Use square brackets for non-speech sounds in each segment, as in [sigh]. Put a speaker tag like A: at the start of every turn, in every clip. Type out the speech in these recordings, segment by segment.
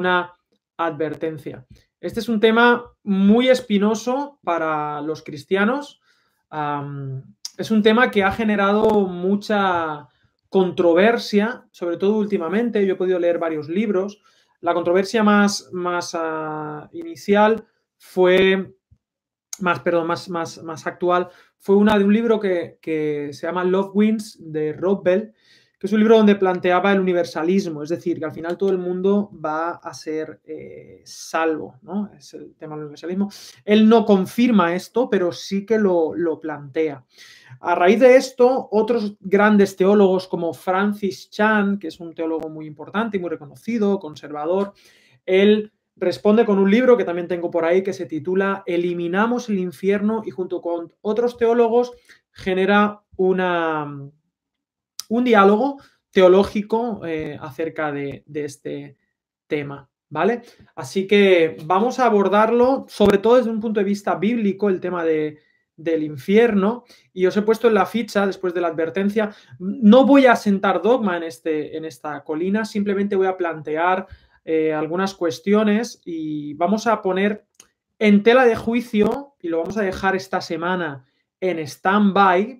A: una advertencia. Este es un tema muy espinoso para los cristianos. es un tema que ha generado mucha controversia, sobre todo últimamente. Yo he podido leer varios libros. La controversia más, más ah, inicial fue, más, perdón, más, más, más actual, fue una de un libro que, que se llama Love Wins de Rob Bell, que es un libro donde planteaba el universalismo, es decir, que al final todo el mundo va a ser eh, salvo, ¿no? Es el tema del universalismo. Él no confirma esto, pero sí que lo, plantea. A raíz de esto, otros grandes teólogos como Francis Chan, que es un teólogo muy importante y muy reconocido, conservador, él responde con un libro que también tengo por ahí que se titula Eliminamos el infierno y junto con otros teólogos genera una un diálogo teológico eh, acerca de, este tema. ¿Vale? Así que vamos a abordarlo, sobre todo desde un punto de vista bíblico, el tema de, del infierno. Y os he puesto en la ficha, después de la advertencia, no voy a sentar dogma en, este, en esta colina, simplemente voy a plantear eh, algunas cuestiones y vamos a poner en tela de juicio, y lo vamos a dejar esta semana en stand-by,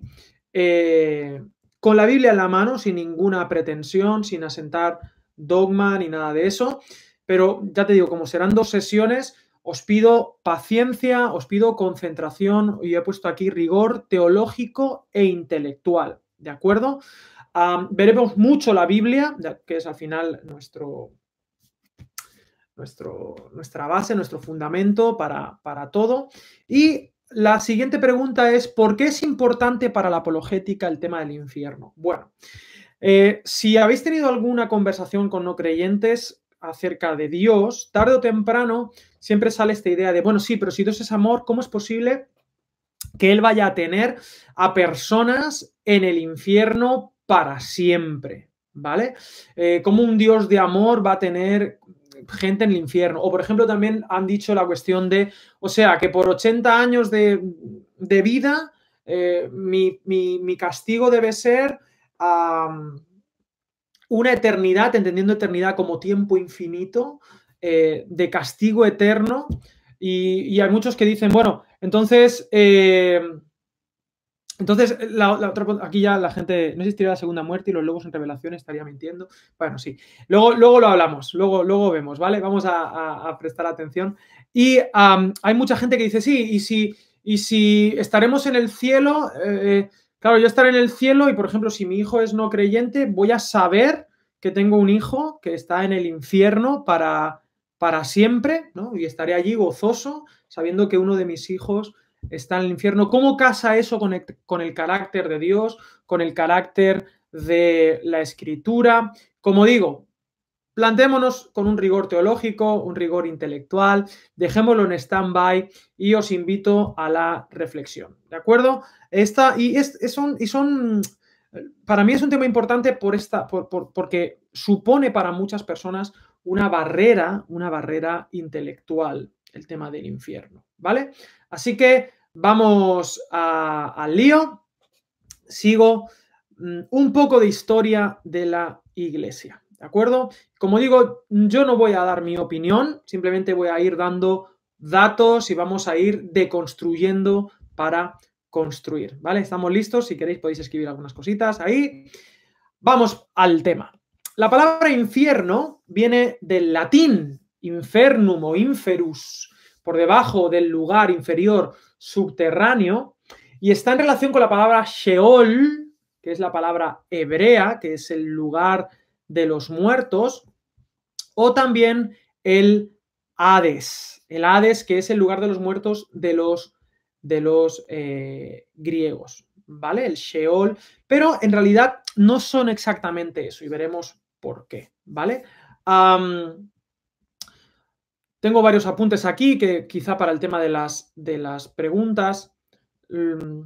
A: eh, con la Biblia en la mano, sin ninguna pretensión, sin asentar dogma ni nada de eso. Pero ya te digo, como serán dos sesiones, os pido paciencia, os pido concentración y he puesto aquí rigor teológico e intelectual. ¿De acuerdo? veremos mucho la Biblia, que es al final nuestro, nuestro, nuestra base, nuestro fundamento para, para todo. Y la siguiente pregunta es, ¿por qué es importante para la apologética el tema del infierno? Bueno, eh, si habéis tenido alguna conversación con no creyentes acerca de Dios, tarde o temprano siempre sale esta idea de, bueno, sí, pero si Dios es amor, ¿cómo es posible que Él vaya a tener a personas en el infierno para siempre? ¿Vale? Eh, ¿Cómo un Dios de amor va a tener gente en el infierno. O, por ejemplo, también han dicho la cuestión de, o sea, que por 80 años de, vida, eh, mi, castigo debe ser una eternidad, entendiendo eternidad como tiempo infinito, eh, de castigo eterno. Y, hay muchos que dicen, bueno, entonces... Eh, entonces, aquí ya la gente, no existiría la segunda muerte y los lobos en revelación estaría mintiendo. Bueno, sí. Luego, luego lo hablamos, luego, luego vemos, ¿vale? Vamos a, prestar atención. Y hay mucha gente que dice, sí, y si, y si estaremos en el cielo, eh, claro, yo estaré en el cielo y, por ejemplo, si mi hijo es no creyente, voy a saber que tengo un hijo que está en el infierno para, para siempre, ¿no? Y estaré allí gozoso, sabiendo que uno de mis hijos está en el infierno. ¿Cómo casa eso con el, carácter de Dios, con el carácter de la escritura? Como digo, plantémonos con un rigor teológico, un rigor intelectual, dejémoslo en stand-by y os invito a la reflexión. ¿De acuerdo? Esta, y, es, son, para mí es un tema importante por esta, porque supone para muchas personas una barrera, una barrera intelectual, el tema del infierno. ¿Vale? Así que vamos al lío. Sigo mm, un poco de historia de la iglesia. ¿De acuerdo? Como digo, yo no voy a dar mi opinión, simplemente voy a ir dando datos y vamos a ir deconstruyendo para construir. ¿Vale? Estamos listos. Si queréis podéis escribir algunas cositas ahí. Vamos al tema. La palabra infierno viene del latín infernum o inferus, por debajo del lugar inferior subterráneo y está en relación con la palabra Sheol, que es la palabra hebrea, que es el lugar de los muertos, o también el Hades, el Hades que es el lugar de los muertos de los, de los eh, griegos, ¿vale? El Sheol, pero en realidad no son exactamente eso y veremos por qué, ¿vale? Tengo varios apuntes aquí que quizá para el tema de las, de las preguntas. Mm,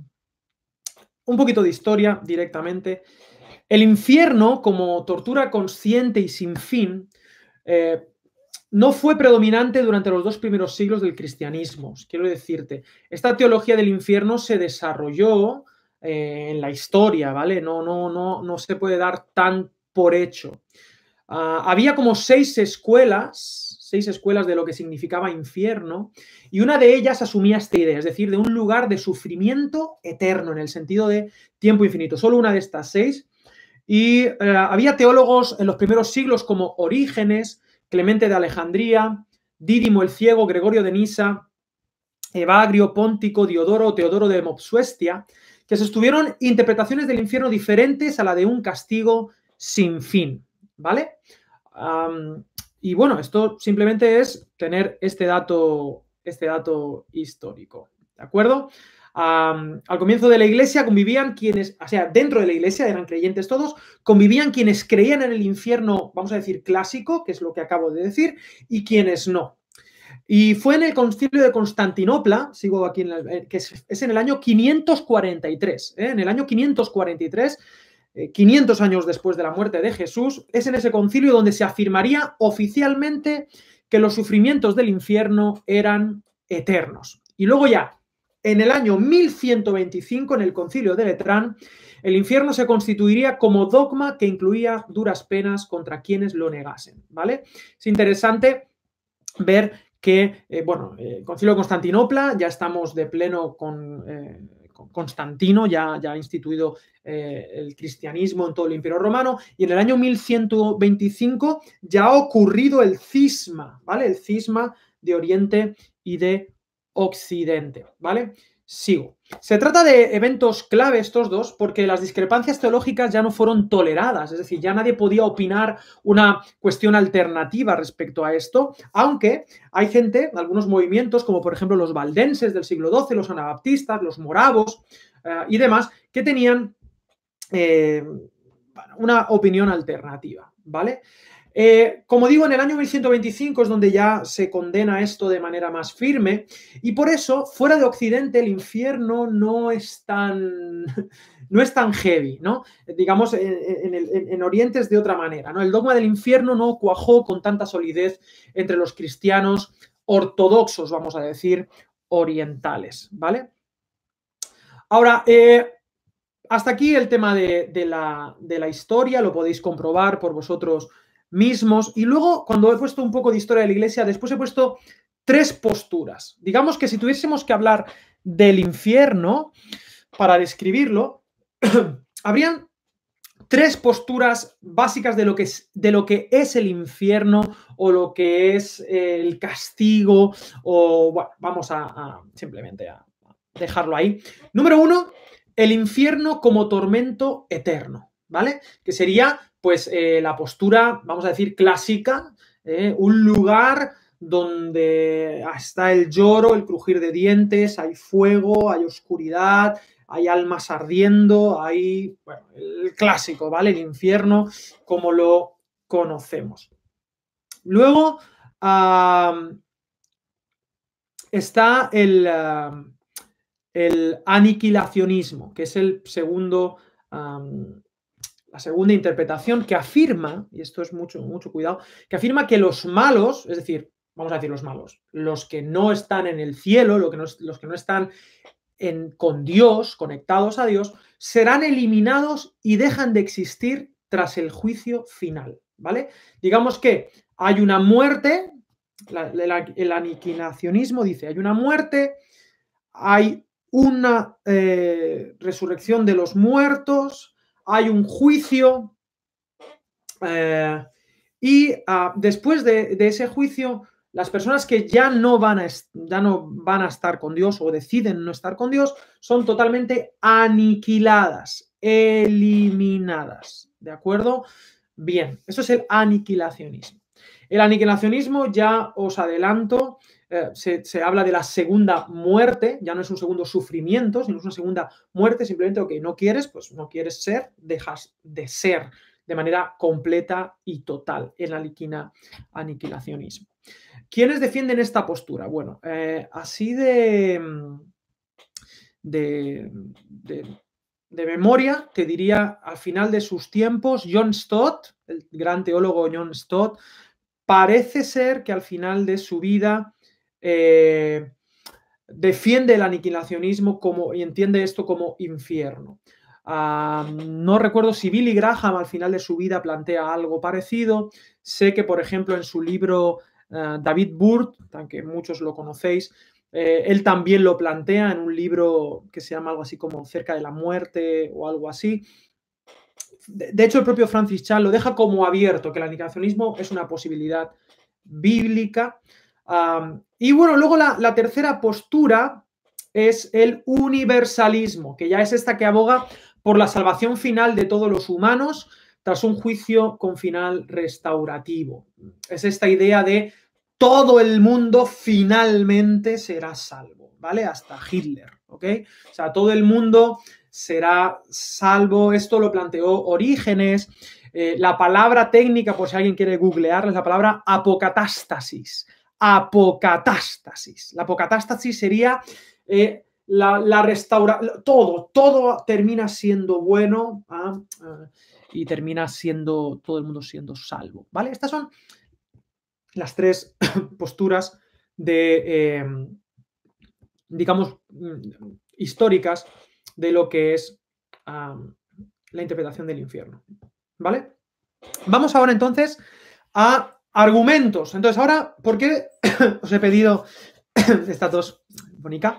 A: un poquito de historia directamente. El infierno, como tortura consciente y sin fin, eh, no fue predominante durante los dos primeros siglos del cristianismo. Quiero decirte, esta teología del infierno se desarrolló eh, en la historia, ¿vale? No, no, no, no se puede dar tan por hecho. Ah, había como seis escuelas, seis escuelas de lo que significaba infierno, y una de ellas asumía esta idea, es decir, de un lugar de sufrimiento eterno, en el sentido de tiempo infinito. Solo una de estas seis. Y eh, había teólogos en los primeros siglos como Orígenes, Clemente de Alejandría, Dídimo el Ciego, Gregorio de Nisa, Evagrio, Póntico, Diodoro, Teodoro de Mopsuestia, que sostuvieron interpretaciones del infierno diferentes a la de un castigo sin fin, ¿vale? Y bueno, esto simplemente es tener este dato, este dato histórico, ¿de acuerdo? al comienzo de la iglesia convivían quienes, o sea, dentro de la iglesia eran creyentes todos, convivían quienes creían en el infierno, vamos a decir, clásico, que es lo que acabo de decir, y quienes no. Y fue en el concilio de Constantinopla, sigo aquí, en eh, que es, en el año 543, ¿eh? en el año 543, 500 eh, años después de la muerte de Jesús, es en ese concilio donde se afirmaría oficialmente que los sufrimientos del infierno eran eternos. Y luego ya, en el año 1125, en el concilio de Letrán, el infierno se constituiría como dogma que incluía duras penas contra quienes lo negasen, ¿vale? Es interesante ver que, eh, bueno, el concilio de Constantinopla, ya estamos de pleno con, eh, Constantino, ya, ha instituido eh, el cristianismo en todo el imperio romano, y en el año 1125 ya ha ocurrido el cisma, ¿vale? El cisma de Oriente y de Occidente, ¿vale? Sigo. Se trata de eventos clave estos dos porque las discrepancias teológicas ya no fueron toleradas, es decir, ya nadie podía opinar una cuestión alternativa respecto a esto, aunque hay gente, algunos movimientos, como por ejemplo los valdenses del siglo XII, los anabaptistas, los moravos eh, y demás, que tenían eh, una opinión alternativa, ¿vale? Eh, como digo, en el año 1125 es donde ya se condena esto de manera más firme y por eso fuera de Occidente el infierno no es tan, [laughs] no es tan heavy, ¿no? Digamos, en, Oriente es de otra manera, ¿no? El dogma del infierno no cuajó con tanta solidez entre los cristianos ortodoxos, vamos a decir, orientales, ¿vale? Ahora, eh, hasta aquí el tema de, la, de la historia, lo podéis comprobar por vosotros mismos. Y luego, cuando he puesto un poco de historia de la iglesia, después he puesto tres posturas. Digamos que si tuviésemos que hablar del infierno, para describirlo, [clears throat] habrían tres posturas básicas de lo, que es, de lo que es el infierno o lo que es el castigo o, bueno, vamos a, simplemente a dejarlo ahí. Número uno, el infierno como tormento eterno, ¿vale? Que sería pues eh, la postura, vamos a decir, clásica, eh, un lugar donde está el lloro, el crujir de dientes, hay fuego, hay oscuridad, hay almas ardiendo, hay, bueno, el clásico, ¿vale? El infierno como lo conocemos. Luego está el, el, aniquilacionismo, que es el segundo la segunda interpretación que afirma, y esto es mucho, mucho cuidado, que afirma que los malos, es decir, vamos a decir los malos, los que no están en el cielo, los que no, los que no están en, con Dios, conectados a Dios, serán eliminados y dejan de existir tras el juicio final, ¿vale? Digamos que hay una muerte, el aniquilacionismo dice, hay una muerte, hay una eh, resurrección de los muertos, hay un juicio eh, y ah, después de, ese juicio, las personas que ya no, van a, ya no van a estar con Dios o deciden no estar con Dios son totalmente aniquiladas, eliminadas. ¿De acuerdo? Bien, eso es el aniquilacionismo. El aniquilacionismo, ya os adelanto, eh, se, habla de la segunda muerte, ya no es un segundo sufrimiento, sino es una segunda muerte, simplemente, ok, no quieres, pues no quieres ser, dejas de ser de manera completa y total en la aniquilacionismo. ¿Quiénes defienden esta postura? Bueno, eh, así de, de, de, memoria, te diría al final de sus tiempos, John Stott, el gran teólogo John Stott, parece ser que al final de su vida eh, defiende el aniquilacionismo como, y entiende esto como infierno. no recuerdo si Billy Graham al final de su vida plantea algo parecido. Sé que, por ejemplo, en su libro eh, David Burt, que muchos lo conocéis, eh, él también lo plantea en un libro que se llama algo así como Cerca de la muerte o algo así. De, hecho, el propio Francis Chan lo deja como abierto, que el aniquilacionismo es una posibilidad bíblica. Y bueno, luego la tercera postura es el universalismo, que ya es esta que aboga por la salvación final de todos los humanos tras un juicio con final restaurativo. Es esta idea de todo el mundo finalmente será salvo, ¿vale? Hasta Hitler, ¿ok? O sea, todo el mundo será salvo. Esto lo planteó Orígenes. Eh, la palabra técnica, por si alguien quiere googlear, es la palabra apocatástasis. Apocatástasis. La apocatástasis sería eh, la, la restaura, todo, todo termina siendo bueno ¿ah? Ah, y termina siendo todo el mundo siendo salvo, ¿vale? Estas son las tres [coughs] posturas de, em, digamos, mm, históricas de lo que es la interpretación del infierno, ¿vale? Vamos ahora entonces a argumentos. Entonces, ahora, ¿por qué [coughs] os he pedido [coughs] estas dos, Bonica?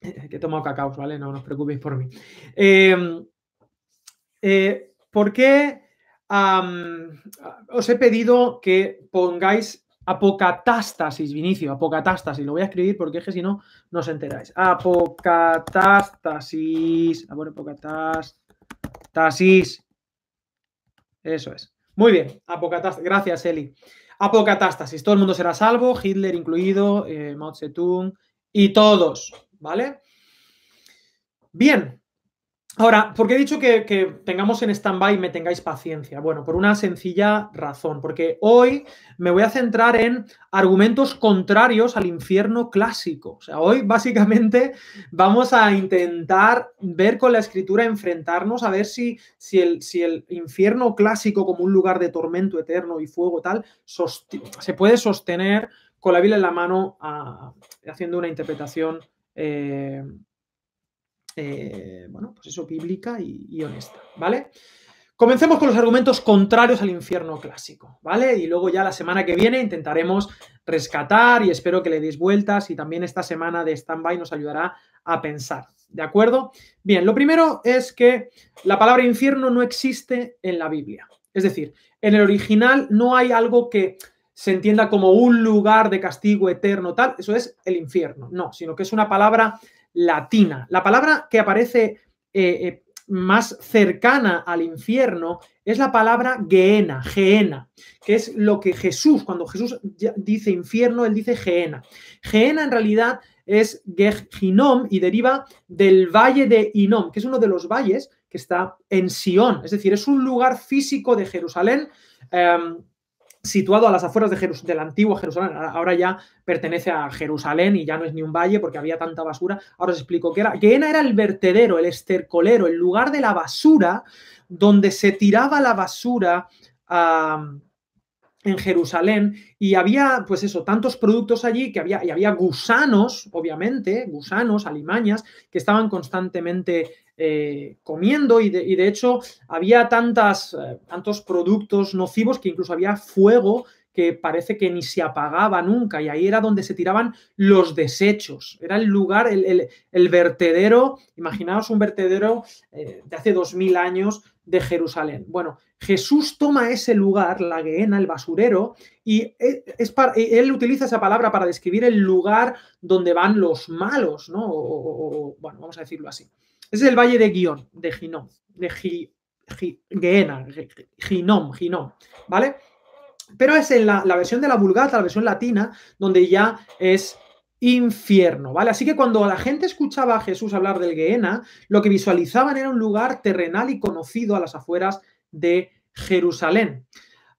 A: [coughs] que he tomado cacao, ¿vale? No, os preocupéis por mí. Em, eh, ¿Por qué os he pedido que pongáis apocatástasis, Vinicio, apocatástasis? Lo voy a escribir porque es que si no, no os enteráis. Apocatástasis. Ah, apocatástasis. Eso es. Muy bien, apocatástasis. Gracias, Eli. Apocatástasis. Todo el mundo será salvo, Hitler incluido, eh, Mao Zedong y todos. ¿vale? Bien. Ahora, ¿por qué he dicho que, tengamos en stand-by y me tengáis paciencia? Bueno, por una sencilla razón, porque hoy me voy a centrar en argumentos contrarios al infierno clásico. O sea, hoy básicamente vamos a intentar ver con la escritura, enfrentarnos a ver si, si, el, si el infierno clásico como un lugar de tormento eterno y fuego tal se puede sostener con la Biblia en la mano haciendo una interpretación eh, eh, bueno, pues eso, bíblica y, honesta, ¿vale? Comencemos con los argumentos contrarios al infierno clásico, ¿vale? Y luego ya la semana que viene intentaremos rescatar y espero que le deis vueltas y también esta semana de stand-by nos ayudará a pensar, ¿de acuerdo? Bien, lo primero es que la palabra infierno no existe en la Biblia. Es decir, en el original no hay algo que se entienda como un lugar de castigo eterno, tal, eso es el infierno. No, sino que es una palabra latina. La palabra que aparece eh, eh, más cercana al infierno es la palabra Geena, Geena, que es lo que Jesús, cuando Jesús dice infierno, él dice Geena. Geena en realidad es Gehinom y deriva del valle de Inom, que es uno de los valles que está en Sion, es decir, es un lugar físico de Jerusalén. Em, situado a las afueras de del antiguo Jerusalén. Ahora ya pertenece a Jerusalén y ya no es ni un valle porque había tanta basura. Ahora os explico qué era. Geena era el vertedero, el estercolero, el lugar de la basura donde se tiraba la basura en Jerusalén y había, pues eso, tantos productos allí que había, y había gusanos, obviamente, gusanos, alimañas, que estaban constantemente eh, comiendo y de, hecho había tantas, eh, tantos productos nocivos que incluso había fuego que parece que ni se apagaba nunca y ahí era donde se tiraban los desechos. Era el lugar, el, vertedero, imaginaos un vertedero eh, de hace dos mil años de Jerusalén. Bueno, Jesús toma ese lugar, la Gehenna, el basurero, y es para, él utiliza esa palabra para describir el lugar donde van los malos, ¿no? bueno, vamos a decirlo así. Es el valle de Guión, de Ginom, de Gi, Ginom, Ginom, ¿vale? Pero es en la, versión de la Vulgata, la versión latina, donde ya es infierno, ¿vale? Así que cuando la gente escuchaba a Jesús hablar del Gehenna, lo que visualizaban era un lugar terrenal y conocido a las afueras de Jerusalén.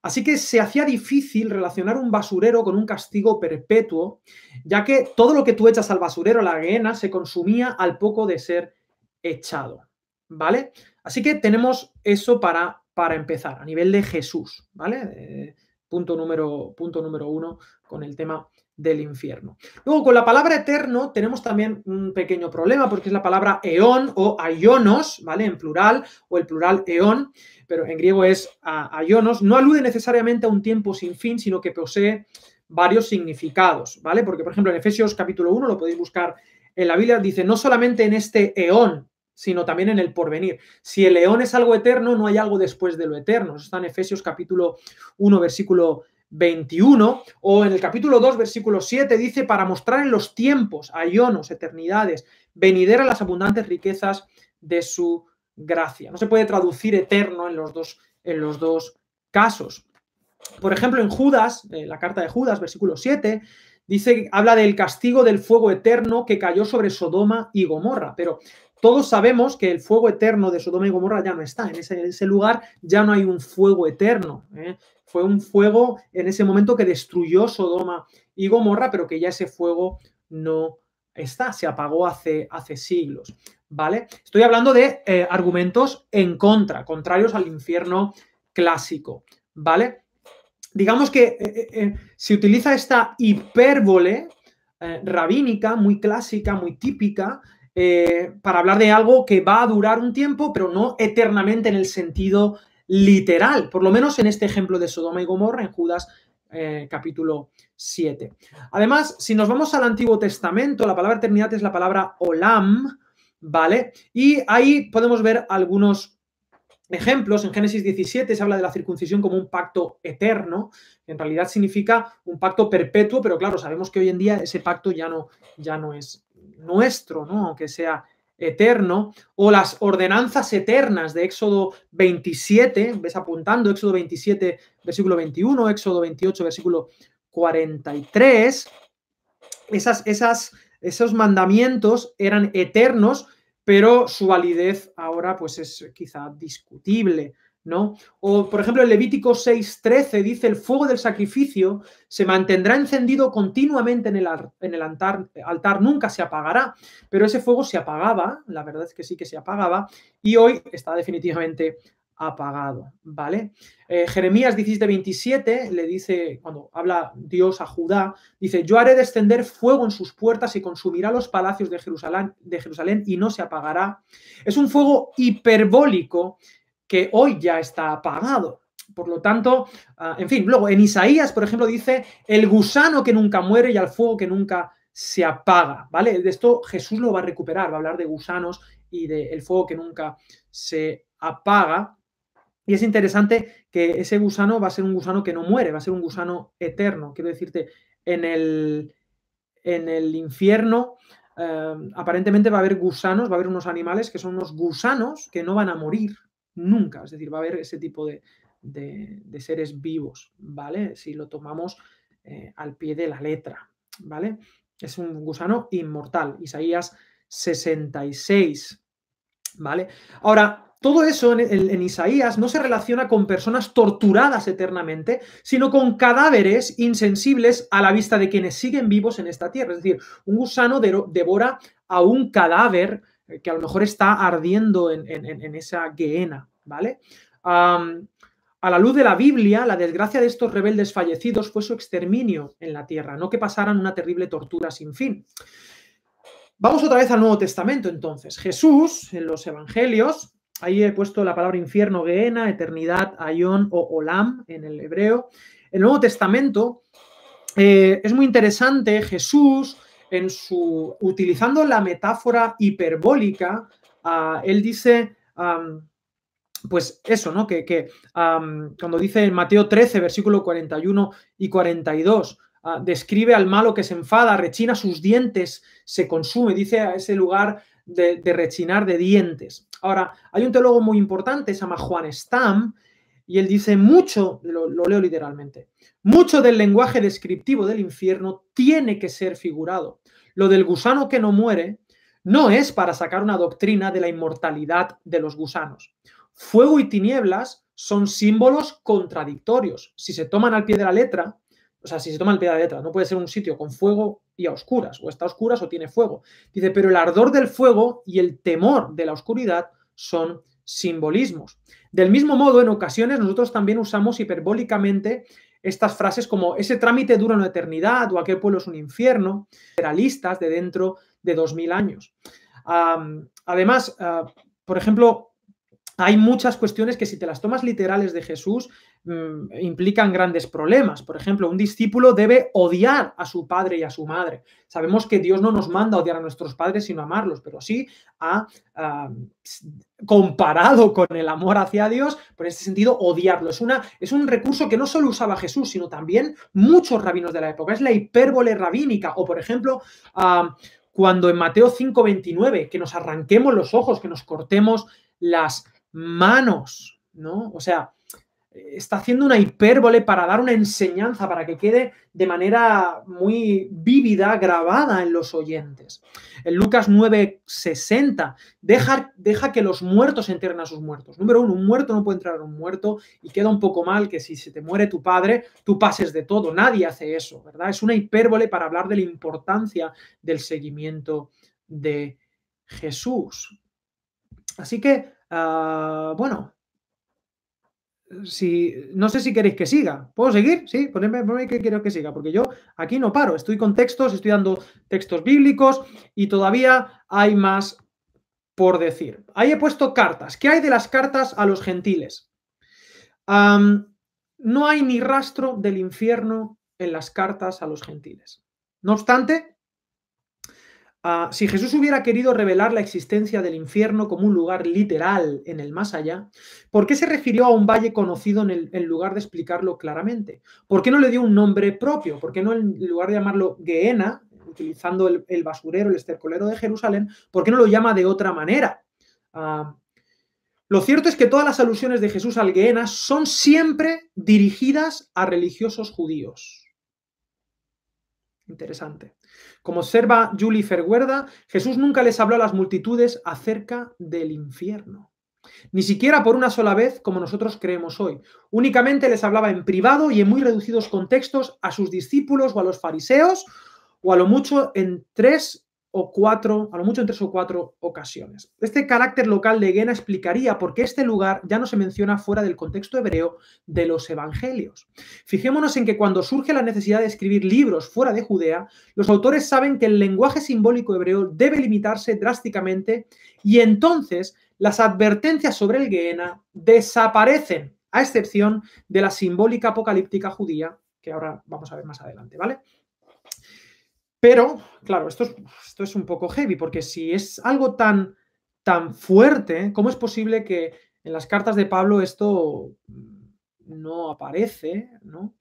A: Así que se hacía difícil relacionar un basurero con un castigo perpetuo, ya que todo lo que tú echas al basurero, la Gehenna, se consumía al poco de ser echado, ¿vale? Así que tenemos eso para, para empezar, a nivel de Jesús, ¿vale? Punto número, punto número uno con el tema del infierno. Luego, con la palabra eterno tenemos también un pequeño problema porque es la palabra eón o aionos, ¿vale? En plural, o el plural eón, pero en griego es aionos, no alude necesariamente a un tiempo sin fin, sino que posee varios significados, ¿vale? Porque, por ejemplo, en Efesios capítulo 1, lo podéis buscar en la Biblia, dice, no solamente en este eón, sino también en el porvenir. Si el eón es algo eterno, no hay algo después de lo eterno. Eso está en Efesios capítulo 1, versículo 21, o en el capítulo 2, versículo 7, dice, para mostrar en los tiempos, ayonos, eternidades, venidera las abundantes riquezas de su gracia. No se puede traducir eterno en los dos, en los dos casos. Por ejemplo, en Judas, en la carta de Judas, versículo 7, dice, habla del castigo del fuego eterno que cayó sobre Sodoma y Gomorra, pero todos sabemos que el fuego eterno de Sodoma y Gomorra ya no está. En ese, lugar ya no hay un fuego eterno. ¿eh? Fue un fuego en ese momento que destruyó Sodoma y Gomorra, pero que ya ese fuego no está, se apagó hace, hace siglos. ¿Vale? Estoy hablando de eh, argumentos en contra, contrarios al infierno clásico. ¿Vale? Digamos que eh, se utiliza esta hipérbole rabínica, muy clásica, muy típica, eh, para hablar de algo que va a durar un tiempo, pero no eternamente en el sentido literal, por lo menos en este ejemplo de Sodoma y Gomorra en Judas eh, capítulo 7. Además, si nos vamos al Antiguo Testamento, la palabra eternidad es la palabra olam, ¿vale? Y ahí podemos ver algunos ejemplos. En Génesis 17 se habla de la circuncisión como un pacto eterno, que en realidad significa un pacto perpetuo, pero claro, sabemos que hoy en día ese pacto ya no, ya no es nuestro, ¿no? aunque sea eterno, o las ordenanzas eternas de Éxodo 27, ves apuntando, Éxodo 27, versículo 21, Éxodo 28, versículo 43, esas, esas, esos mandamientos eran eternos, pero su validez ahora pues es quizá discutible. ¿No? O, por ejemplo, el Levítico 6.13 dice, el fuego del sacrificio se mantendrá encendido continuamente en el, en altar, nunca se apagará, pero ese fuego se apagaba, la verdad es que sí que se apagaba, y hoy está definitivamente apagado, ¿vale? Eh, Jeremías 17.27 le dice, cuando habla Dios a Judá, dice, yo haré descender fuego en sus puertas y consumirá los palacios de Jerusalén, de Jerusalén y no se apagará. Es un fuego hiperbólico que hoy ya está apagado. Por lo tanto, ah, en fin, luego en Isaías, por ejemplo, dice el gusano que nunca muere y al fuego que nunca se apaga, ¿vale? De esto Jesús lo va a recuperar, va a hablar de gusanos y del fuego que nunca se apaga. Y es interesante que ese gusano va a ser un gusano que no muere, va a ser un gusano eterno. Quiero decirte, en el, en el infierno eh, aparentemente va a haber gusanos, va a haber unos animales que son unos gusanos que no van a morir, nunca. Es decir, va a haber ese tipo de, seres vivos, ¿vale? Si lo tomamos eh, al pie de la letra, ¿vale? Es un gusano inmortal. Isaías 66, ¿vale? Ahora, todo eso en, Isaías no se relaciona con personas torturadas eternamente, sino con cadáveres insensibles a la vista de quienes siguen vivos en esta tierra. Es decir, un gusano devora a un cadáver que a lo mejor está ardiendo en, esa gehenna, ¿vale? a la luz de la Biblia, la desgracia de estos rebeldes fallecidos fue su exterminio en la tierra, no que pasaran una terrible tortura sin fin. Vamos otra vez al Nuevo Testamento entonces. Jesús, en los Evangelios, ahí he puesto la palabra infierno, gehenna, eternidad, ayón o olam en el hebreo. El Nuevo Testamento eh, es muy interesante, Jesús en su, utilizando la metáfora hiperbólica, ah, él dice, pues eso, ¿no? Que, cuando dice en Mateo 13, versículo 41 y 42, ah, describe al malo que se enfada, rechina sus dientes, se consume, dice a ese lugar de, rechinar de dientes. Ahora, hay un teólogo muy importante, se llama Juan Stam, y él dice mucho, lo, leo literalmente, mucho del lenguaje descriptivo del infierno tiene que ser figurado. Lo del gusano que no muere no es para sacar una doctrina de la inmortalidad de los gusanos. Fuego y tinieblas son símbolos contradictorios. Si se toman al pie de la letra, o sea, si se toma al pie de la letra, no puede ser un sitio con fuego y a oscuras, o está a oscuras o tiene fuego. Dice, pero el ardor del fuego y el temor de la oscuridad son simbolismos. Del mismo modo, en ocasiones nosotros también usamos hiperbólicamente estas frases como ese trámite dura una eternidad o aquel pueblo es un infierno, realistas de dentro de 2000 años. además, ah, por ejemplo, hay muchas cuestiones que si te las tomas literales de Jesús implican grandes problemas. Por ejemplo, un discípulo debe odiar a su padre y a su madre. Sabemos que Dios no nos manda a odiar a nuestros padres, sino amarlos, pero sí ha comparado con el amor hacia Dios, por ese sentido, odiarlo. Es, una, es un recurso que no solo usaba Jesús, sino también muchos rabinos de la época. Es la hipérbole rabínica. O, por ejemplo, cuando en Mateo 5:29, que nos arranquemos los ojos, que nos cortemos las manos, ¿no? O sea, está haciendo una hipérbole para dar una enseñanza, para que quede de manera muy vívida, grabada en los oyentes. En Lucas 9:60, deja, deja que los muertos entierren a sus muertos. Número uno, un muerto no puede entrar a un muerto y queda un poco mal que si se te muere tu padre, tú pases de todo. Nadie hace eso, ¿verdad? Es una hipérbole para hablar de la importancia del seguimiento de Jesús. Así que Ah, bueno, si, no sé si queréis que siga. ¿Puedo seguir? Sí, ponedme, que quiero que siga, porque yo aquí no paro. Estoy con textos, estoy dando textos bíblicos y todavía hay más por decir. Ahí he puesto cartas. ¿Qué hay de las cartas a los gentiles? no hay ni rastro del infierno en las cartas a los gentiles. No obstante, Ah, si Jesús hubiera querido revelar la existencia del infierno como un lugar literal en el más allá, ¿por qué se refirió a un valle conocido en, lugar de explicarlo claramente? ¿Por qué no le dio un nombre propio? ¿Por qué no en lugar de llamarlo Gehenna, utilizando el, basurero, el estercolero de Jerusalén, ¿por qué no lo llama de otra manera? Ah, lo cierto es que todas las alusiones de Jesús al Gehenna son siempre dirigidas a religiosos judíos. Interesante. Como observa Julie Ferguerda, Jesús nunca les habló a las multitudes acerca del infierno. Ni siquiera por una sola vez como nosotros creemos hoy. Únicamente les hablaba en privado y en muy reducidos contextos a sus discípulos o a los fariseos o a lo mucho en tres o cuatro, a lo mucho en tres o cuatro ocasiones. Este carácter local de Guena explicaría por qué este lugar ya no se menciona fuera del contexto hebreo de los evangelios. Fijémonos en que cuando surge la necesidad de escribir libros fuera de Judea, los autores saben que el lenguaje simbólico hebreo debe limitarse drásticamente y entonces las advertencias sobre el Gehenna desaparecen, a excepción de la simbólica apocalíptica judía, que ahora vamos a ver más adelante, ¿vale? Pero, claro, esto es, esto es un poco heavy, porque si es algo tan, tan fuerte, ¿cómo es posible que en las cartas de Pablo esto no aparece? ¿no?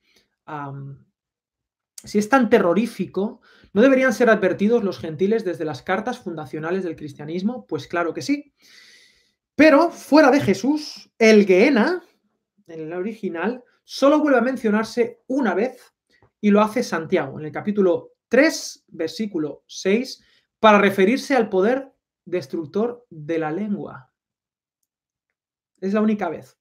A: si es tan terrorífico, ¿no deberían ser advertidos los gentiles desde las cartas fundacionales del cristianismo? Pues claro que sí. Pero fuera de Jesús, el Gehenna, en el original, solo vuelve a mencionarse una vez y lo hace Santiago, en el capítulo 3, versículo 6, para referirse al poder destructor de la lengua. Es la única vez,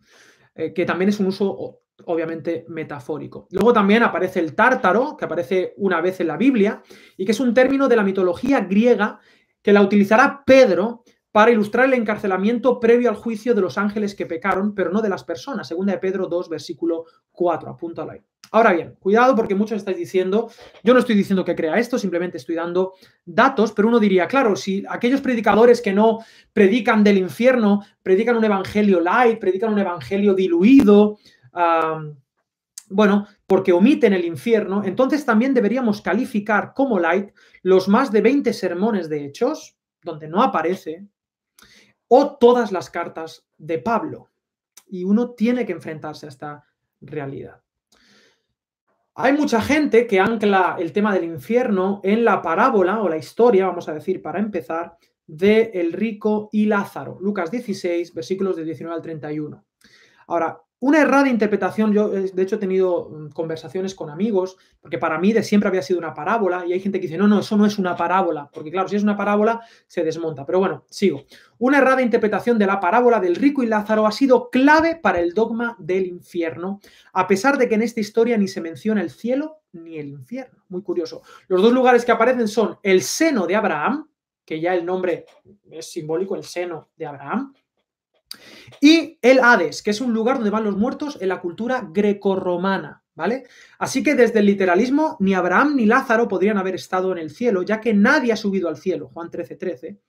A: eh, que también es un uso obviamente metafórico. Luego también aparece el tártaro, que aparece una vez en la Biblia, y que es un término de la mitología griega que la utilizará Pedro para ilustrar el encarcelamiento previo al juicio de los ángeles que pecaron, pero no de las personas. Segunda de Pedro 2, versículo 4. Apúntalo ahí. Ahora bien, cuidado porque muchos estáis diciendo, yo no estoy diciendo que crea esto, simplemente estoy dando datos, pero uno diría, claro, si aquellos predicadores que no predican del infierno, predican un evangelio light, predican un evangelio diluido, bueno, porque omiten el infierno, entonces también deberíamos calificar como light los más de 20 sermones de hechos, donde no aparece, o todas las cartas de Pablo. Y uno tiene que enfrentarse a esta realidad. Hay mucha gente que ancla el tema del infierno en la parábola o la historia, vamos a decir, para empezar, de el rico y Lázaro. Lucas 16, versículos de 19 al 31. Ahora, una errada interpretación, yo eh, de hecho he tenido mm, conversaciones con amigos, porque para mí de siempre había sido una parábola, y hay gente que dice, no, no, eso no es una parábola, porque claro, si es una parábola se desmonta. Pero bueno, sigo. Una errada interpretación de la parábola del rico y Lázaro ha sido clave para el dogma del infierno, a pesar de que en esta historia ni se menciona el cielo ni el infierno. Muy curioso. Los dos lugares que aparecen son el seno de Abraham, que ya el nombre es simbólico, el seno de Abraham, y el Hades, que es un lugar donde van los muertos en la cultura grecorromana. ¿Vale? Así que desde el literalismo, ni Abraham ni Lázaro podrían haber estado en el cielo, ya que nadie ha subido al cielo, Juan 13, 13.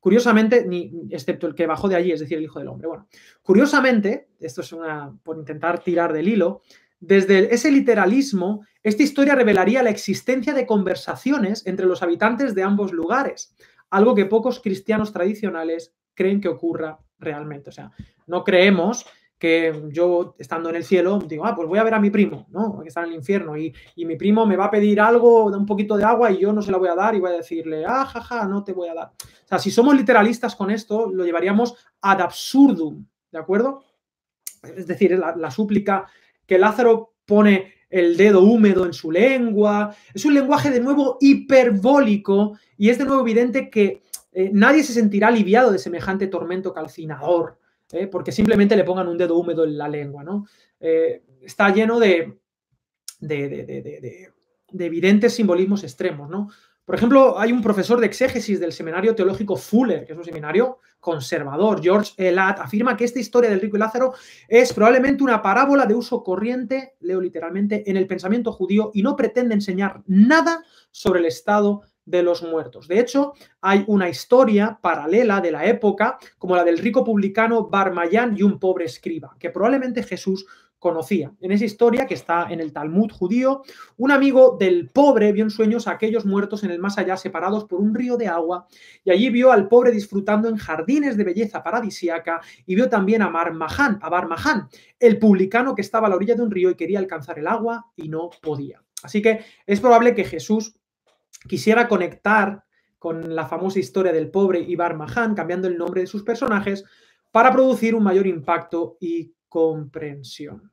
A: Curiosamente, ni, excepto el que bajó de allí, es decir, el Hijo del Hombre. Bueno, curiosamente, esto es una, por intentar tirar del hilo, desde ese literalismo, esta historia revelaría la existencia de conversaciones entre los habitantes de ambos lugares, algo que pocos cristianos tradicionales creen que ocurra realmente. O sea, no creemos que yo, estando en el cielo, digo, ah, pues voy a ver a mi primo, ¿no? Que está en el infierno y, mi primo me va a pedir algo, un poquito de agua y yo no se la voy a dar y voy a decirle, ah, jaja, no te voy a dar. O sea, si somos literalistas con esto, lo llevaríamos ad absurdum, ¿de acuerdo? Es decir, la súplica que Lázaro pone el dedo húmedo en su lengua. Es un lenguaje de nuevo hiperbólico y es de nuevo evidente que eh, nadie se sentirá aliviado de semejante tormento calcinador, ¿eh? porque simplemente le pongan un dedo húmedo en la lengua. ¿no? Eh, está lleno de, de, de, de, evidentes simbolismos extremos. ¿no? Por ejemplo, hay un profesor de exégesis del seminario teológico Fuller, que es un seminario conservador, George Elat, afirma que esta historia del rico y Lázaro es probablemente una parábola de uso corriente, leo literalmente, en el pensamiento judío y no pretende enseñar nada sobre el estado de los muertos. De hecho, hay una historia paralela de la época, como la del rico publicano Barmayán y un pobre escriba, que probablemente Jesús conocía. En esa historia, que está en el Talmud judío, un amigo del pobre vio en sueños a aquellos muertos en el más allá separados por un río de agua y allí vio al pobre disfrutando en jardines de belleza paradisiaca y vio también a Marmahán, a Barmahán, el publicano que estaba a la orilla de un río y quería alcanzar el agua y no podía. Así que es probable que Jesús quisiera conectar con la famosa historia del pobre y Barmahán, cambiando el nombre de sus personajes, para producir un mayor impacto y comprensión.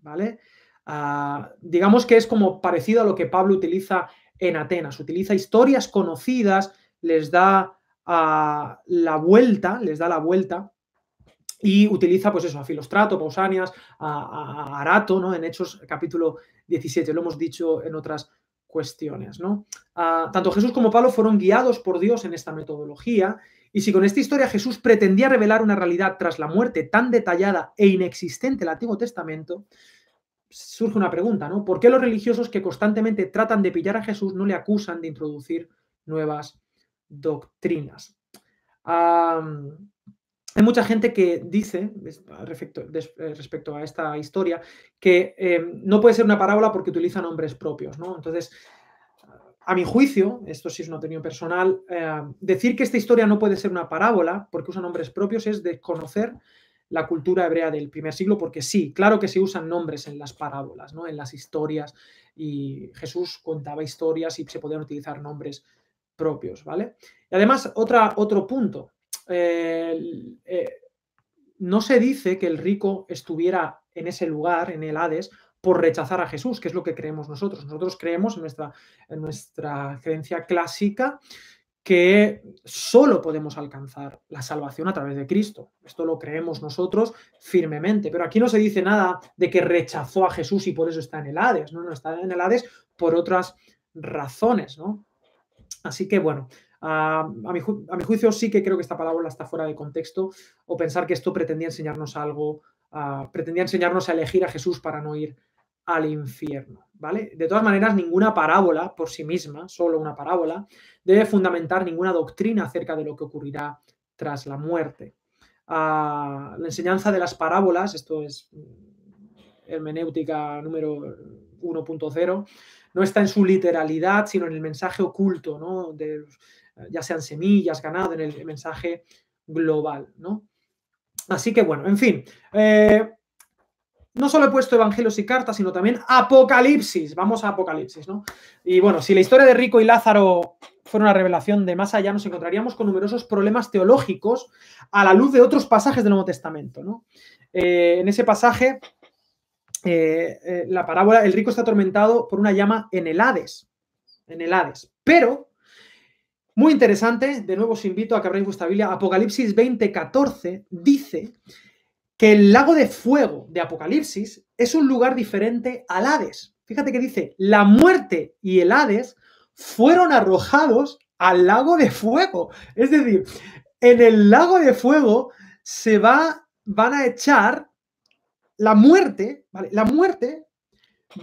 A: ¿Vale? Ah, digamos que es como parecido a lo que Pablo utiliza en Atenas. Utiliza historias conocidas, les da ah, la vuelta, les da la vuelta y utiliza, pues eso, a Filostrato, Pausanias, a, Arato, ¿no? En Hechos capítulo 17, lo hemos dicho en otras cuestiones, ¿no? Ah, tanto Jesús como Pablo fueron guiados por Dios en esta metodología y si con esta historia Jesús pretendía revelar una realidad tras la muerte tan detallada e inexistente del Antiguo Testamento, surge una pregunta, ¿no? ¿Por qué los religiosos que constantemente tratan de pillar a Jesús no le acusan de introducir nuevas doctrinas? Hay mucha gente que dice, respecto, respecto a esta historia, que eh, no puede ser una parábola porque utiliza nombres propios, ¿no? Entonces, a mi juicio, esto sí es una opinión personal, eh, decir que esta historia no puede ser una parábola porque usa nombres propios es desconocer la cultura hebrea del primer siglo, porque sí, claro que se usan nombres en las parábolas, ¿no? en las historias, y Jesús contaba historias y se podían utilizar nombres propios, ¿vale? Y además, otro punto, eh, eh, no se dice que el rico estuviera en ese lugar, en el Hades, por rechazar a Jesús, que es lo que creemos nosotros. Nosotros creemos en nuestra, en nuestra creencia clásica que solo podemos alcanzar la salvación a través de Cristo. Esto lo creemos nosotros firmemente, pero aquí no se dice nada de que rechazó a Jesús y por eso está en el Hades, ¿no? no está en el Hades por otras razones, ¿no? Así que bueno, a, mi a, mi juicio sí que creo que esta palabra está fuera de contexto o pensar que esto pretendía enseñarnos algo, pretendía enseñarnos a elegir a Jesús para no ir al infierno, ¿vale? De todas maneras, ninguna parábola por sí misma, solo una parábola, debe fundamentar ninguna doctrina acerca de lo que ocurrirá tras la muerte. Ah, la enseñanza de las parábolas, esto es hermenéutica número 1.0, no está en su literalidad, sino en el mensaje oculto, ¿no? De, ya sean semillas, ganado, en el mensaje global, ¿no? Así que bueno, en fin, eh, no solo he puesto evangelios y cartas, sino también Apocalipsis. Vamos a Apocalipsis, ¿no? Y bueno, si la historia de Rico y Lázaro fuera una revelación de más allá, nos encontraríamos con numerosos problemas teológicos a la luz de otros pasajes del Nuevo Testamento, ¿no? Eh, en ese pasaje, eh, eh, la parábola, el rico está atormentado por una llama en el Hades, en el Hades. Pero, muy interesante, de nuevo os invito a que abráis vuestra Biblia, Apocalipsis 20, 14, dice que el lago de fuego de Apocalipsis es un lugar diferente al Hades. Fíjate que dice, la muerte y el Hades fueron arrojados al lago de fuego. Es decir, en el lago de fuego se va, van a echar la muerte, ¿vale? La muerte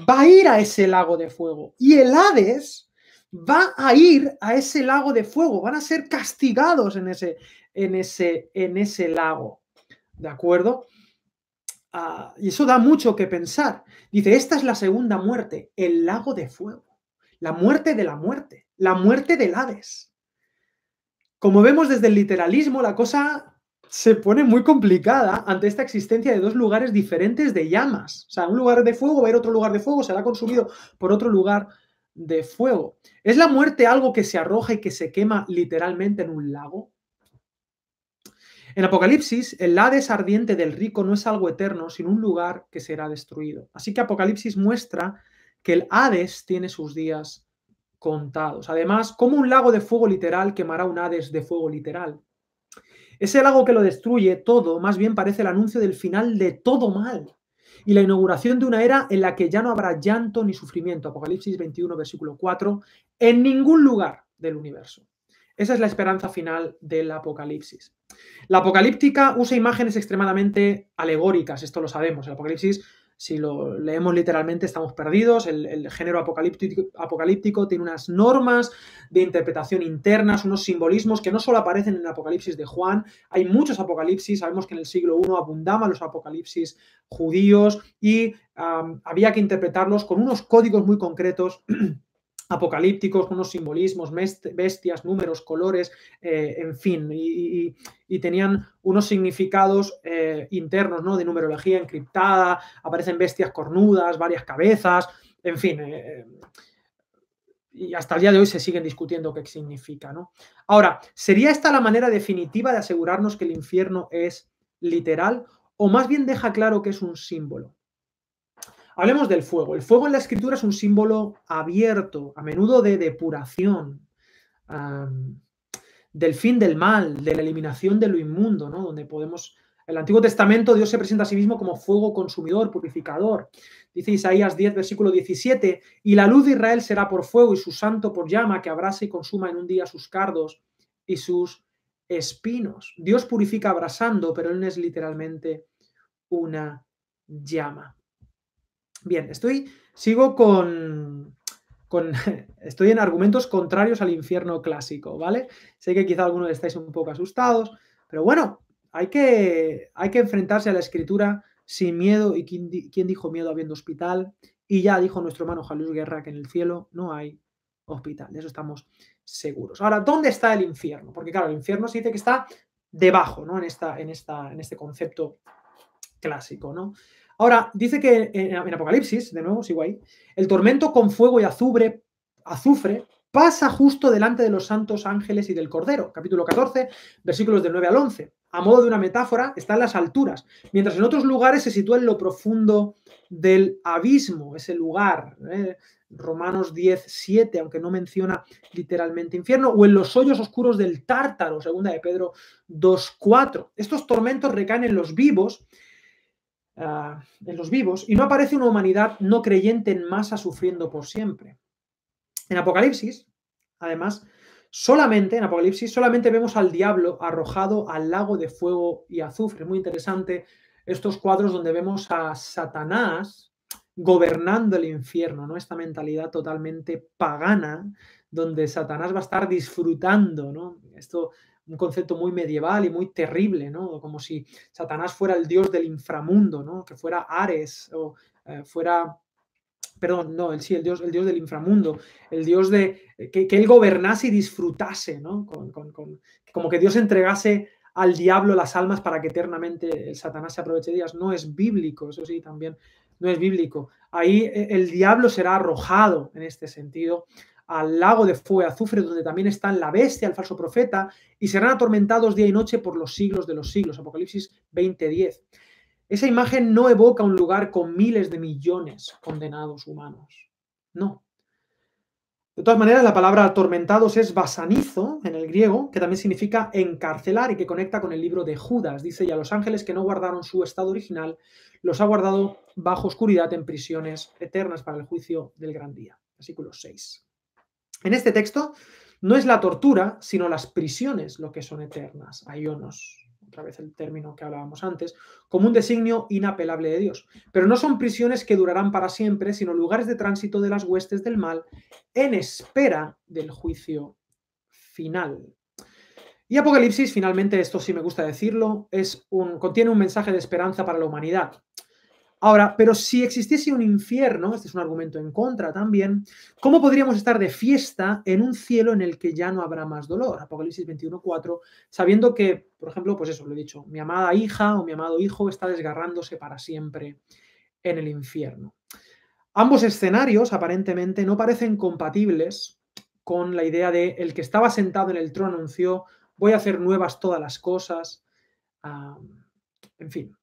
A: va a ir a ese lago de fuego y el Hades va a ir a ese lago de fuego, van a ser castigados en ese, en ese, en ese lago. ¿De acuerdo? Ah, y eso da mucho que pensar. Dice, esta es la segunda muerte, el lago de fuego, la muerte de la muerte, la muerte del Hades. Como vemos desde el literalismo, la cosa se pone muy complicada ante esta existencia de dos lugares diferentes de llamas. O sea, un lugar de fuego va a ir otro lugar de fuego, será consumido por otro lugar de fuego. ¿Es la muerte algo que se arroja y que se quema literalmente en un lago? En Apocalipsis, el Hades ardiente del rico no es algo eterno, sino un lugar que será destruido. Así que Apocalipsis muestra que el Hades tiene sus días contados. Además, como un lago de fuego literal quemará un Hades de fuego literal. Ese lago que lo destruye todo, más bien parece el anuncio del final de todo mal y la inauguración de una era en la que ya no habrá llanto ni sufrimiento. Apocalipsis 21, versículo 4, en ningún lugar del universo. Esa es la esperanza final del Apocalipsis. La apocalíptica usa imágenes extremadamente alegóricas, esto lo sabemos. El Apocalipsis si lo leemos literalmente estamos perdidos. El, género apocalíptico, tiene unas normas de interpretación internas, unos simbolismos que no solo aparecen en el Apocalipsis de Juan, hay muchos apocalipsis, sabemos que en el siglo I abundaban los apocalipsis judíos y había que interpretarlos con unos códigos muy concretos [clears throat] apocalípticos, unos simbolismos, bestias, números, colores, eh, en fin, y, tenían unos significados eh, internos, ¿no? De numerología encriptada, aparecen bestias cornudas, varias cabezas, en fin. Eh, y hasta el día de hoy se siguen discutiendo qué significa, ¿no? Ahora, ¿sería esta la manera definitiva de asegurarnos que el infierno es literal o más bien deja claro que es un símbolo? Hablemos del fuego. El fuego en la escritura es un símbolo abierto, a menudo de depuración, del fin del mal, de la eliminación de lo inmundo, ¿no? Donde podemos. En el Antiguo Testamento Dios se presenta a sí mismo como fuego consumidor, purificador. Dice Isaías 10, versículo 17, y la luz de Israel será por fuego y su santo por llama que abrase y consuma en un día sus cardos y sus espinos. Dios purifica abrasando, pero Él no es literalmente una llama. Bien, estoy, sigo con, [laughs] estoy en argumentos contrarios al infierno clásico, ¿vale? Sé que quizá algunos estáis un poco asustados, pero bueno, hay que, hay que enfrentarse a la escritura sin miedo. ¿Y quién, dijo miedo habiendo hospital? Y ya dijo nuestro hermano Jalús Guerra que en el cielo no hay hospital, de eso estamos seguros. Ahora, ¿dónde está el infierno? Porque claro, el infierno se dice que está debajo, ¿no? En, esta, en, esta, en este concepto clásico, ¿no? Ahora, dice que en, Apocalipsis, de nuevo, sigo ahí, el tormento con fuego y azufre, azufre pasa justo delante de los santos ángeles y del Cordero. Capítulo 14, versículos del 9 al 11. A modo de una metáfora, está en las alturas, mientras en otros lugares se sitúa en lo profundo del abismo, ese lugar. ¿eh? Romanos 10, 7, aunque no menciona literalmente infierno, o en los hoyos oscuros del tártaro, segunda de Pedro 2, 4. Estos tormentos recaen en los vivos Ah, en los vivos y no aparece una humanidad no creyente en masa sufriendo por siempre. En Apocalipsis, además, solamente en Apocalipsis solamente vemos al diablo arrojado al lago de fuego y azufre. Muy interesante estos cuadros donde vemos a Satanás gobernando el infierno, ¿no? Esta mentalidad totalmente pagana donde Satanás va a estar disfrutando, ¿no? Esto un concepto muy medieval y muy terrible, ¿no? Como si Satanás fuera el dios del inframundo, ¿no? Que fuera Ares o eh, fuera, perdón, no, el, sí, el dios, el dios del inframundo, el dios de, que, él gobernase y disfrutase, ¿no? como que Dios entregase al diablo las almas para que eternamente el Satanás se aproveche de ellas. No es bíblico, eso sí, también no es bíblico. Ahí eh, el diablo será arrojado en este sentido al lago de fuego azufre, donde también están la bestia, el falso profeta, y serán atormentados día y noche por los siglos de los siglos. Apocalipsis 20:10. Esa imagen no evoca un lugar con miles de millones condenados humanos. No. De todas maneras, la palabra atormentados es basanizo en el griego, que también significa encarcelar y que conecta con el libro de Judas. Dice, y a los ángeles que no guardaron su estado original, los ha guardado bajo oscuridad en prisiones eternas para el juicio del gran día. Versículo 6. En este texto no es la tortura, sino las prisiones lo que son eternas, ayonos. otra vez el término que hablábamos antes, como un designio inapelable de Dios. Pero no son prisiones que durarán para siempre, sino lugares de tránsito de las huestes del mal en espera del juicio final. Y Apocalipsis, finalmente, esto sí me gusta decirlo, es contiene un mensaje de esperanza para la humanidad. Ahora, pero si existiese un infierno, este es un argumento en contra también, ¿cómo podríamos estar de fiesta en un cielo en el que ya no habrá más dolor? Apocalipsis 21.4, sabiendo que, por ejemplo, pues eso, lo he dicho, mi amada hija o mi amado hijo está desgarrándose para siempre en el infierno. Ambos escenarios aparentemente no parecen compatibles con la idea de el que estaba sentado en el trono anunció voy a hacer nuevas todas las cosas. en fin.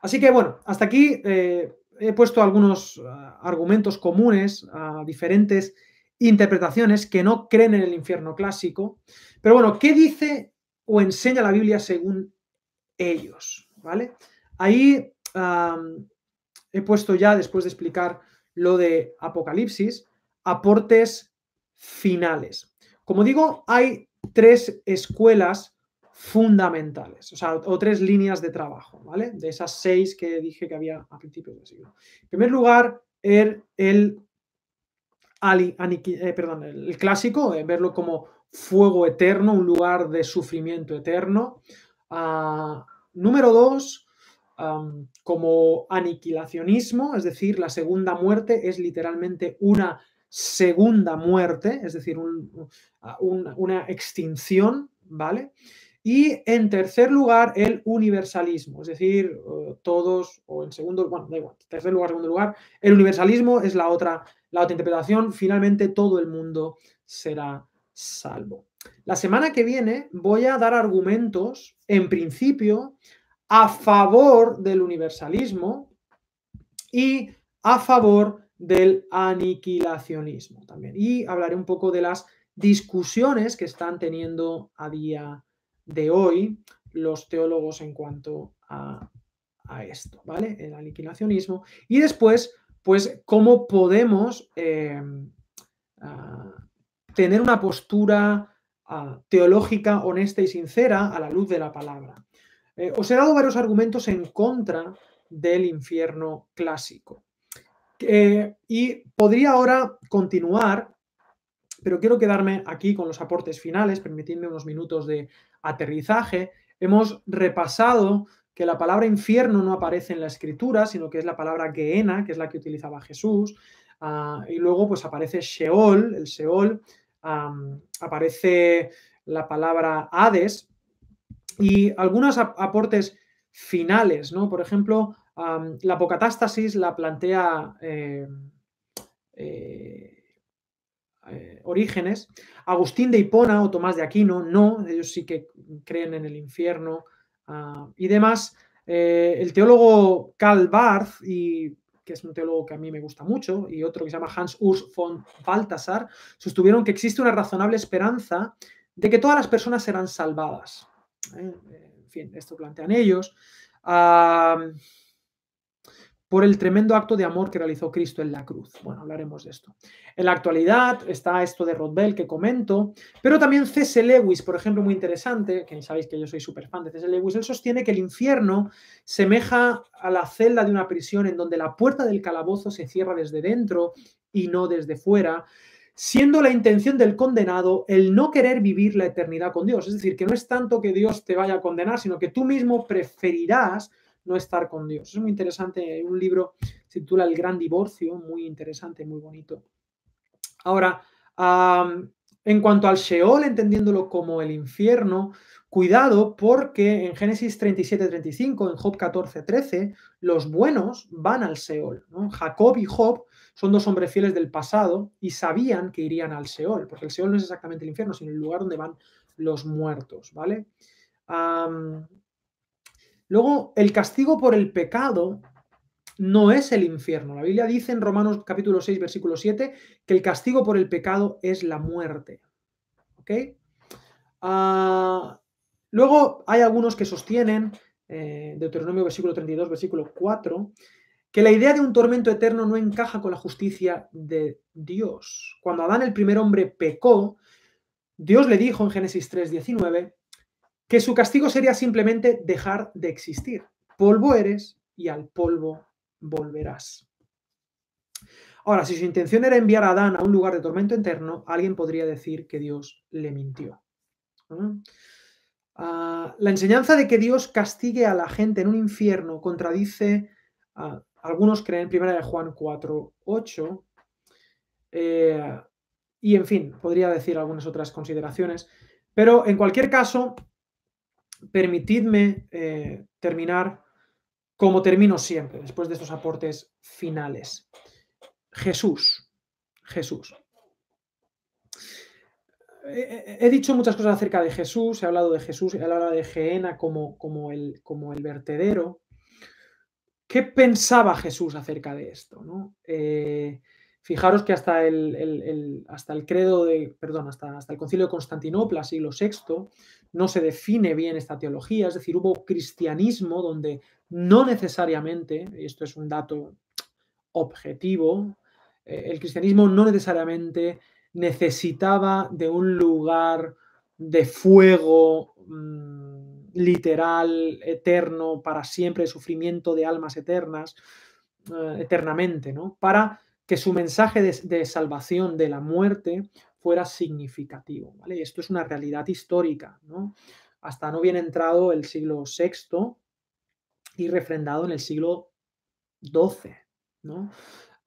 A: Así que bueno, hasta aquí eh, he puesto algunos ah, argumentos comunes a diferentes interpretaciones que no creen en el infierno clásico. Pero bueno, ¿qué dice o enseña la Biblia según ellos? ¿Vale? Ahí he puesto ya, después de explicar lo de Apocalipsis, aportes finales. Como digo, hay tres escuelas fundamentales, o sea, o tres líneas de trabajo, ¿vale? De esas seis que dije que había a principios del siglo. En primer lugar, el, el, eh, perdón, el clásico, eh, verlo como fuego eterno, un lugar de sufrimiento eterno. Ah, número dos, como aniquilacionismo, es decir, la segunda muerte es literalmente una segunda muerte, es decir, una extinción, ¿vale? Y en tercer lugar, el universalismo, es decir, todos, o en segundo, bueno, da igual, tercer lugar, segundo lugar, el universalismo es la otra, la otra interpretación, finalmente todo el mundo será salvo. La semana que viene voy a dar argumentos, en principio, a favor del universalismo y a favor del aniquilacionismo también. Y hablaré un poco de las discusiones que están teniendo a día de hoy los teólogos en cuanto a, esto, ¿vale? El aniquilacionismo. Y después, pues, cómo podemos em, tener una postura teológica honesta y sincera a la luz de la palabra. Eh, os he dado varios argumentos en contra del infierno clásico. Eh, y podría ahora continuar, pero quiero quedarme aquí con los aportes finales, permitidme unos minutos de aterrizaje. Hemos repasado que la palabra infierno no aparece en la escritura, sino que es la palabra Gehenna, que es la que utilizaba Jesús. Ah, y luego pues aparece Sheol, el Sheol, aparece la palabra Hades y algunos aportes finales, ¿no? Por ejemplo, la apocatástasis la plantea eh, eh, eh, Orígenes. Agustín de Hipona o Tomás de Aquino, no, ellos sí que creen en el infierno ah, y demás. el teólogo Karl Barth, y, que es un teólogo que a mí me gusta mucho, y otro que se llama Hans Urs von Balthasar, sostuvieron que existe una razonable esperanza de que todas las personas serán salvadas. En fin, esto plantean ellos. Ah, por el tremendo acto de amor que realizó Cristo en la cruz. Bueno, hablaremos de esto. En la actualidad está esto de Rothbell que comento, pero también C.S. Lewis, por ejemplo, muy interesante, que sabéis que yo soy súper fan de C.S. Lewis, él sostiene que el infierno semeja a la celda de una prisión en donde la puerta del calabozo se cierra desde dentro y no desde fuera, siendo la intención del condenado el no querer vivir la eternidad con Dios. Es decir, que no es tanto que Dios te vaya a condenar, sino que tú mismo preferirás no estar con Dios. Es muy interesante, un libro titula El Gran Divorcio, muy interesante, muy bonito. Ahora, en cuanto al Sheol, entendiéndolo como el infierno, cuidado porque en Génesis 37-35, en Job 14-13, los buenos van al Sheol. Jacob y Job son dos hombres fieles del pasado y sabían que irían al Sheol, porque el Sheol no es exactamente el infierno, sino el lugar donde van los muertos, ¿vale? Luego, el castigo por el pecado no es el infierno. La Biblia dice en Romanos capítulo 6, versículo 7, que el castigo por el pecado es la muerte. ¿Ok? Ah, luego hay algunos que sostienen, eh, Deuteronomio versículo 32, versículo 4, que la idea de un tormento eterno no encaja con la justicia de Dios. Cuando Adán, el primer hombre, pecó, Dios le dijo en Génesis 3, 19, que su castigo sería simplemente dejar de existir. Polvo eres y al polvo volverás. Ahora, si su intención era enviar a Adán a un lugar de tormento eterno, alguien podría decir que Dios le mintió. Ah, la enseñanza de que Dios castigue a la gente en un infierno contradice, a algunos creen, primera de Juan 4, 8, eh, y en fin, podría decir algunas otras consideraciones, pero en cualquier caso, permitidme eh, terminar como termino siempre, después de estos aportes finales. Jesús, Jesús. He, dicho muchas cosas acerca de Jesús, he hablado de Jesús, he hablado de Geena como, como, el, como el vertedero. ¿Qué pensaba Jesús acerca de esto? ¿no? Eh, fijaros que hasta el, hasta el credo de, perdón, hasta, hasta el concilio de Constantinopla, siglo VI, no se define bien esta teología, es decir, hubo cristianismo donde no necesariamente, y esto es un dato objetivo, eh, el cristianismo no necesariamente necesitaba de un lugar de fuego mm, literal, eterno, para siempre, sufrimiento de almas eternas, eh, eternamente, ¿no? Para que su mensaje de, salvación de la muerte fuera significativo, ¿vale? Esto es una realidad histórica, ¿no? Hasta no bien entrado el siglo VI y refrendado en el siglo XII, ¿no?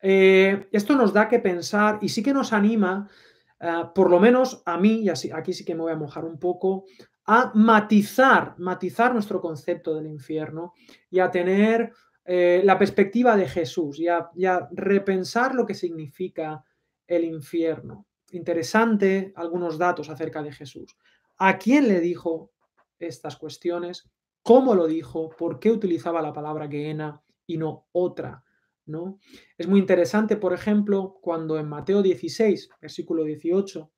A: Eh, esto nos da que pensar y sí que nos anima, eh, por lo menos a mí, y así, aquí sí que me voy a mojar un poco, a matizar, matizar nuestro concepto del infierno y a tener eh, la perspectiva de Jesús y a, repensar lo que significa el infierno. Interesante algunos datos acerca de Jesús. ¿A quién le dijo estas cuestiones? ¿Cómo lo dijo? ¿Por qué utilizaba la palabra Gehenna y no otra? ¿no? Es muy interesante, por ejemplo, cuando en Mateo 16, versículo 18,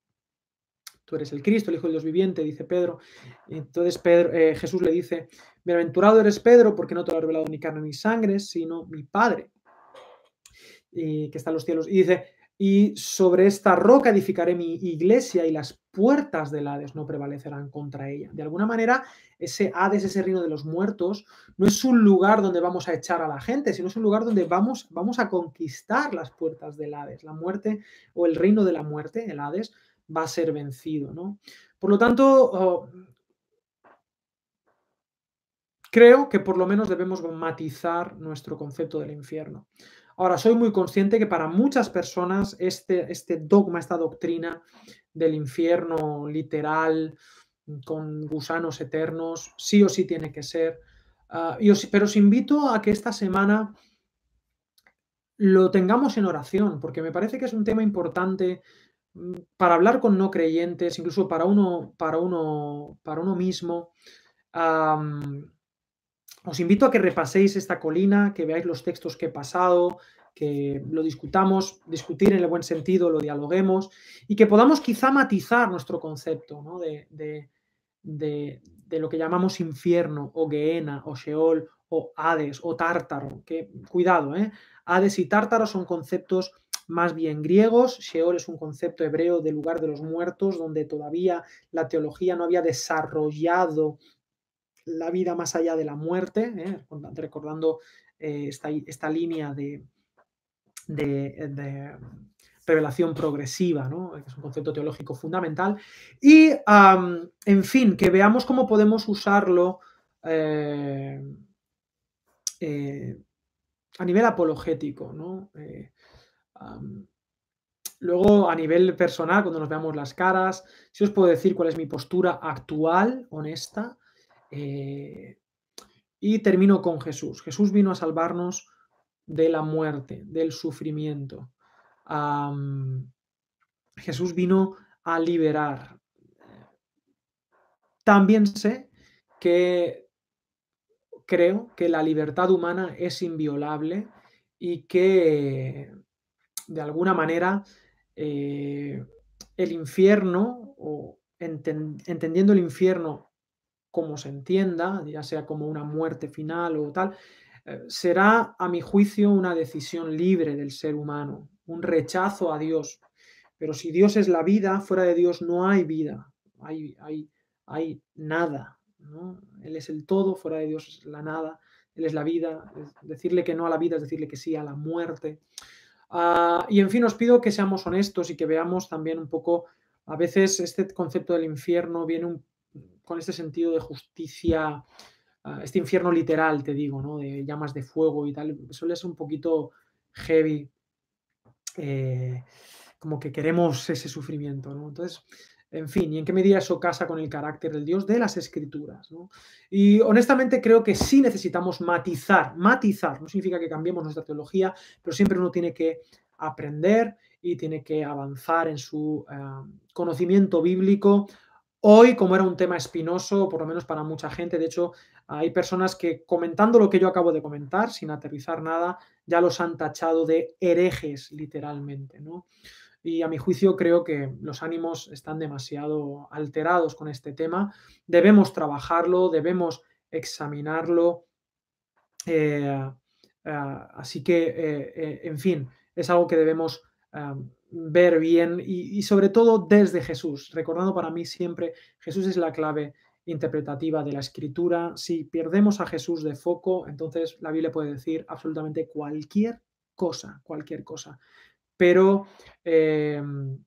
A: tú eres el Cristo, el Hijo de Dios viviente, dice Pedro. Entonces Pedro, eh, Jesús le dice, bienaventurado eres Pedro, porque no te lo ha revelado ni carne ni sangre, sino mi Padre, y que está en los cielos. Y dice, y sobre esta roca edificaré mi iglesia y las puertas del Hades no prevalecerán contra ella. De alguna manera, ese Hades, ese reino de los muertos, no es un lugar donde vamos a echar a la gente, sino es un lugar donde vamos, vamos a conquistar las puertas del Hades. La muerte o el reino de la muerte, el Hades, va a ser vencido. ¿no? Por lo tanto, oh, creo que por lo menos debemos matizar nuestro concepto del infierno. Ahora, soy muy consciente que para muchas personas este, este dogma, esta doctrina del infierno literal, con gusanos eternos, sí o sí tiene que ser. Ah, pero os invito a que esta semana lo tengamos en oración, porque me parece que es un tema importante para hablar con no creyentes, incluso para uno, para uno, para uno mismo. Os invito a que repaséis esta colina, que veáis los textos que he pasado, que lo discutamos, discutir en el buen sentido, lo dialoguemos y que podamos quizá matizar nuestro concepto de, lo que llamamos infierno o Gehenna o Sheol o Hades o Tártaro. Que, cuidado, ¿eh? Hades y Tártaro son conceptos más bien griegos. Sheol es un concepto hebreo de lugar de los muertos, donde todavía la teología no había desarrollado la vida más allá de la muerte, ¿eh? recordando eh, esta, línea de, de, revelación progresiva, ¿no? es un concepto teológico fundamental. Y, en fin, que veamos cómo podemos usarlo eh, a nivel apologético. ¿no? Luego, a nivel personal, cuando nos veamos las caras, si os puedo decir cuál es mi postura actual, honesta, eh, y termino con Jesús. Jesús vino a salvarnos de la muerte, del sufrimiento. Jesús vino a liberar. También sé que creo que la libertad humana es inviolable y que de alguna manera eh, el infierno, o entendiendo el infierno como se entienda, ya sea como una muerte final o tal, eh, será, a mi juicio, una decisión libre del ser humano, un rechazo a Dios. Pero si Dios es la vida, fuera de Dios no hay vida, hay, hay, hay nada. Él es el todo, fuera de Dios es la nada, Él es la vida. decirle que no a la vida es decirle que sí a la muerte. Ah, y en fin, os pido que seamos honestos y que veamos también un poco, a veces este concepto del infierno viene con este sentido de justicia, ah, este infierno literal, te digo, ¿no? De llamas de fuego y tal, suele ser un poquito heavy, eh, como que queremos ese sufrimiento, ¿no? Entonces, en fin, y en qué medida eso casa con el carácter del Dios de las escrituras. Y honestamente creo que sí necesitamos matizar, matizar, no significa que cambiemos nuestra teología, pero siempre uno tiene que aprender y tiene que avanzar en su eh, conocimiento bíblico. Hoy, como era un tema espinoso, por lo menos para mucha gente, de hecho, hay personas que comentando lo que yo acabo de comentar, sin aterrizar nada, ya los han tachado de herejes, literalmente, ¿no? Y a mi juicio creo que los ánimos están demasiado alterados con este tema. Debemos trabajarlo, debemos examinarlo. Eh, eh, así que, eh, en fin, es algo que debemos ver bien y, y, sobre todo desde Jesús, recordando para mí siempre, Jesús es la clave interpretativa de la escritura. Si perdemos a Jesús de foco, entonces la Biblia puede decir absolutamente cualquier cosa, cualquier cosa pero, em,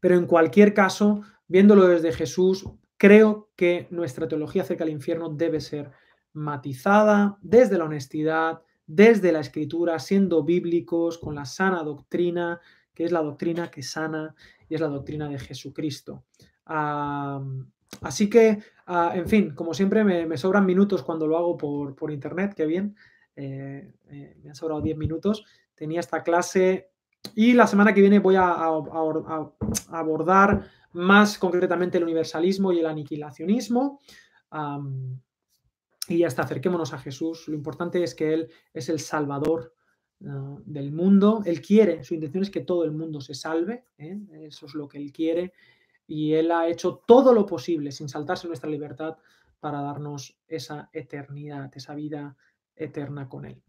A: pero en cualquier caso, viéndolo desde Jesús, creo que nuestra teología acerca del infierno debe ser matizada desde la honestidad, desde la escritura, siendo bíblicos, con la sana doctrina, que es la doctrina que sana y es la doctrina de Jesucristo. así que, ah, en fin, como siempre, me, sobran minutos cuando lo hago por, internet, qué bien. Eh, eh, me han sobrado 10 minutos tenía esta clase y la semana que viene voy a, abordar más concretamente el universalismo y el aniquilacionismo. y hasta acerquémonos a Jesús. Lo importante es que Él es el Salvador ah, del mundo. Él quiere, su intención es que todo el mundo se salve. ¿eh? Eso es lo que Él quiere. Y Él ha hecho todo lo posible, sin saltarse nuestra libertad, para darnos esa eternidad, esa vida eterna con Él.